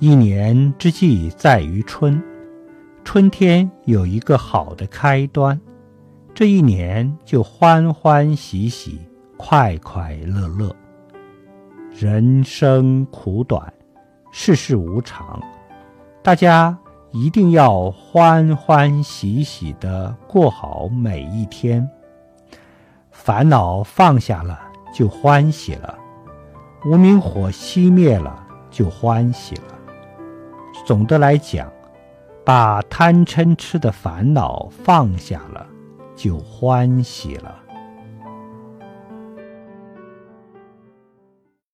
一年之计在于春，春天有一个好的开端，这一年就欢欢喜喜、快快乐乐。人生苦短，世事无常，大家一定要欢欢喜喜的过好每一天。烦恼放下了，就欢喜了；无名火熄灭了，就欢喜了。总的来讲，把贪嗔痴的烦恼放下了，就欢喜了。